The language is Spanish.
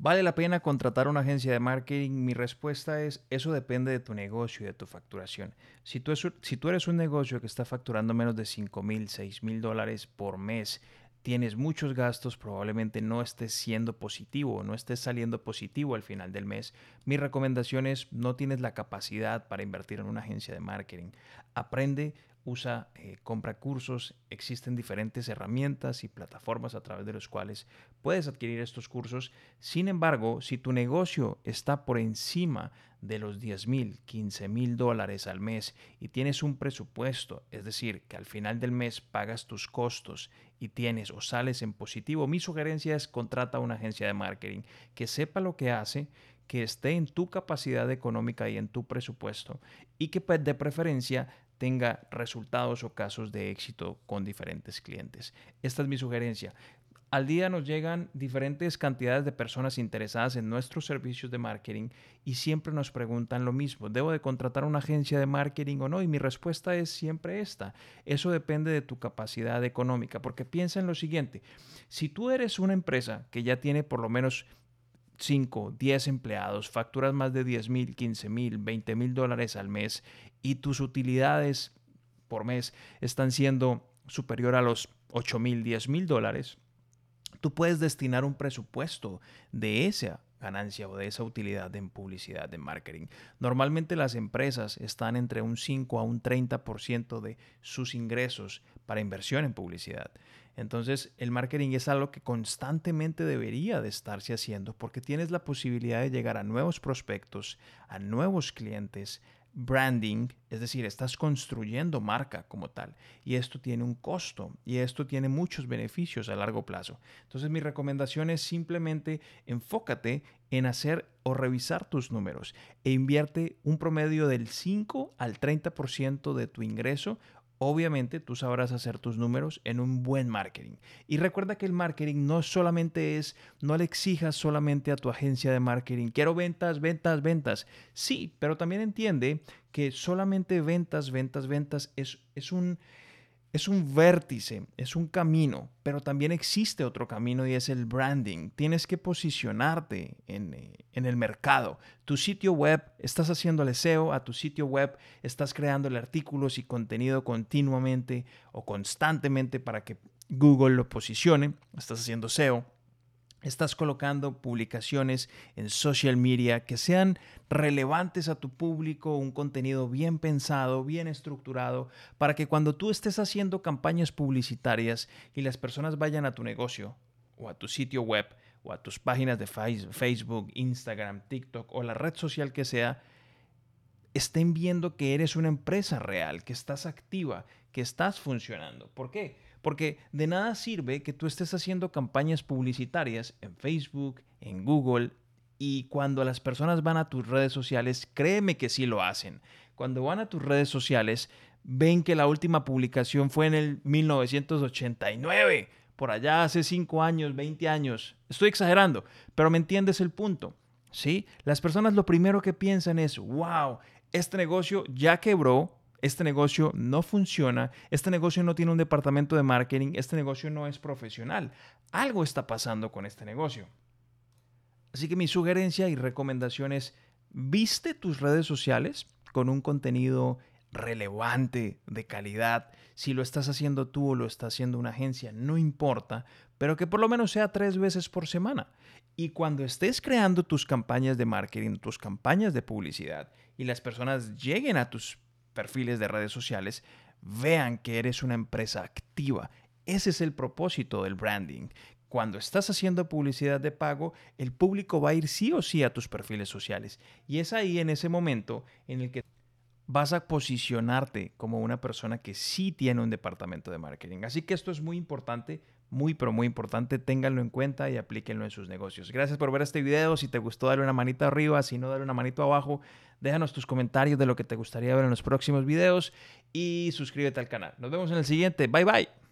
¿Vale la pena contratar una agencia de marketing? Mi respuesta es, eso depende de tu negocio y de tu facturación. Si tú, eres un negocio que está facturando menos de 5 mil, 6 mil dólares por mes, tienes muchos gastos, probablemente no estés siendo positivo, no estés saliendo positivo al final del mes. Mi recomendación es, no tienes la capacidad para invertir en una agencia de marketing. Aprende usa, eh, compra cursos, existen diferentes herramientas y plataformas a través de los cuales puedes adquirir estos cursos. Sin embargo, si tu negocio está por encima de los 10 mil, 15 mil dólares al mes y tienes un presupuesto, es decir, que al final del mes pagas tus costos y tienes o sales en positivo, mi sugerencia es contrata una agencia de marketing que sepa lo que hace, que esté en tu capacidad económica y en tu presupuesto y que pues, de preferencia tenga resultados o casos de éxito con diferentes clientes. Esta es mi sugerencia. Al día nos llegan diferentes cantidades de personas interesadas en nuestros servicios de marketing y siempre nos preguntan lo mismo, ¿debo de contratar una agencia de marketing o no? Y mi respuesta es siempre esta, eso depende de tu capacidad económica, porque piensa en lo siguiente, si tú eres una empresa que ya tiene por lo menos 5, 10 empleados, facturas más de 10 mil, 15 mil, 20 mil dólares al mes y tus utilidades por mes están siendo superior a los 8 mil, 10 mil dólares, tú puedes destinar un presupuesto de esa ganancia o de esa utilidad en publicidad, de marketing. Normalmente las empresas están entre un 5 a un 30% de sus ingresos para inversión en publicidad. Entonces, el marketing es algo que constantemente debería de estarse haciendo porque tienes la posibilidad de llegar a nuevos prospectos, a nuevos clientes, branding, es decir, estás construyendo marca como tal. Y esto tiene un costo y esto tiene muchos beneficios a largo plazo. Entonces mi recomendación es simplemente enfócate en hacer o revisar tus números e invierte un promedio del 5 al 30% de tu ingreso Obviamente tú sabrás hacer tus números en un buen marketing. Y recuerda que el marketing no solamente es, no le exijas solamente a tu agencia de marketing, quiero ventas, ventas, ventas. Sí, pero también entiende que solamente ventas, ventas, ventas es, es un es un vértice, es un camino, pero también existe otro camino y es el branding. Tienes que posicionarte en, eh, en, el mercado. Tu sitio web, estás haciendo SEO a tu sitio web, estás creando artículos y contenido continuamente o constantemente para que Google lo posicione, estás haciendo SEO estás colocando publicaciones en social media que sean relevantes a tu público, un contenido bien pensado, bien estructurado, para que cuando tú estés haciendo campañas publicitarias y las personas vayan a tu negocio o a tu sitio web o a tus páginas de Facebook, Instagram, TikTok o la red social que sea, estén viendo que eres una empresa real, que estás activa, que estás funcionando. ¿Por qué? Porque de nada sirve que tú estés haciendo campañas publicitarias en Facebook, en Google, y cuando las personas van a tus redes sociales, créeme que sí lo hacen. Cuando van a tus redes sociales, ven que la última publicación fue en el 1989, por allá hace 5 años, 20 años. Estoy exagerando, pero me entiendes el punto. ¿Sí? Las personas lo primero que piensan es, wow, este negocio ya quebró, este negocio no funciona, este negocio no tiene un departamento de marketing, este negocio no es profesional. Algo está pasando con este negocio. Así que mi sugerencia y recomendación es, viste tus redes sociales con un contenido relevante, de calidad. Si lo estás haciendo tú o lo está haciendo una agencia, no importa, pero que por lo menos sea tres veces por semana. Y cuando estés creando tus campañas de marketing, tus campañas de publicidad, y las personas lleguen a tus perfiles de redes sociales, vean que eres una empresa activa. Ese es el propósito del branding. Cuando estás haciendo publicidad de pago, el público va a ir sí o sí a tus perfiles sociales. Y es ahí en ese momento en el que vas a posicionarte como una persona que sí tiene un departamento de marketing. Así que esto es muy importante muy, pero muy importante, ténganlo en cuenta y aplíquenlo en sus negocios. Gracias por ver este video. Si te gustó, dale una manita arriba. Si no, dale una manito abajo. Déjanos tus comentarios de lo que te gustaría ver en los próximos videos y suscríbete al canal. Nos vemos en el siguiente. Bye bye.